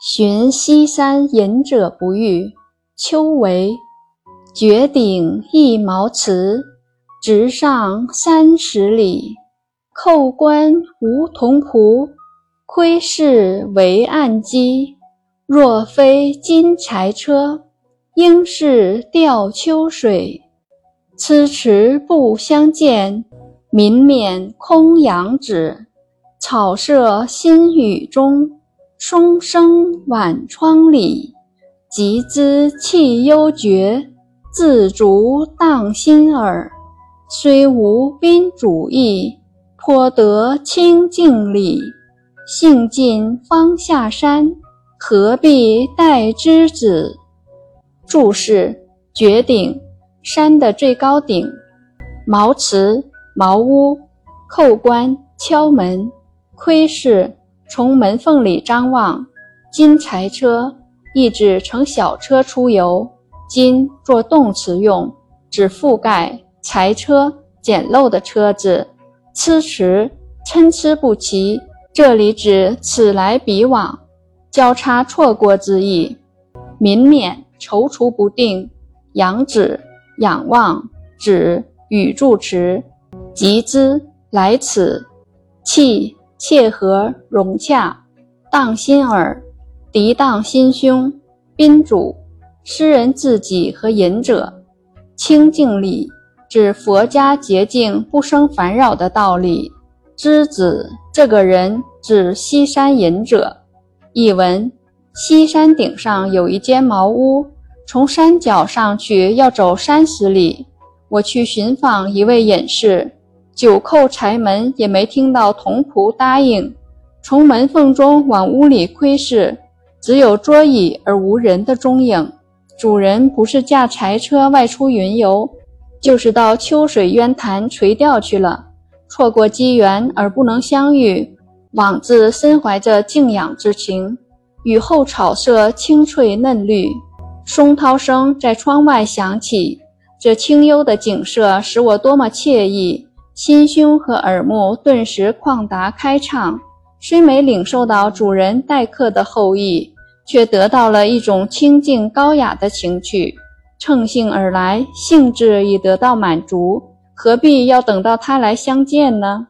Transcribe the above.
寻西山隐者不遇，秋为绝顶一毛辞，直上三十里。扣关无铜仆，窥视为暗机。若非金柴车，应是吊秋水。此池不相见，民免空仰止。草色新雨中。松声晚窗里，集资气幽绝，自足荡心耳。虽无宾主意，颇得清静理。兴尽方下山，何必待之子？注释：绝顶，山的最高顶；茅茨，茅屋；叩关，敲门；窥视。从门缝里张望，金柴车意指乘小车出游。金作动词用，指覆盖柴车简陋的车子。羶迟参差不齐，这里指此来彼往，交叉错过之意。民免踌躇不定，仰止仰望，止语助词，集资来此，气。切合融洽，荡心耳，涤荡心胸。宾主，诗人自己和隐者。清净理，指佛家洁净不生烦扰的道理。之子，这个人指西山隐者。译文：西山顶上有一间茅屋，从山脚上去要走三十里。我去寻访一位隐士。九叩柴门也没听到童仆答应，从门缝中往屋里窥视，只有桌椅而无人的踪影。主人不是驾柴车外出云游，就是到秋水渊潭垂钓去了。错过机缘而不能相遇，枉自身怀着敬仰之情。雨后草色青翠嫩绿，松涛声在窗外响起，这清幽的景色使我多么惬意。心胸和耳目顿时旷达开畅，虽没领受到主人待客的厚意，却得到了一种清静高雅的情趣。乘兴而来，兴致已得到满足，何必要等到他来相见呢？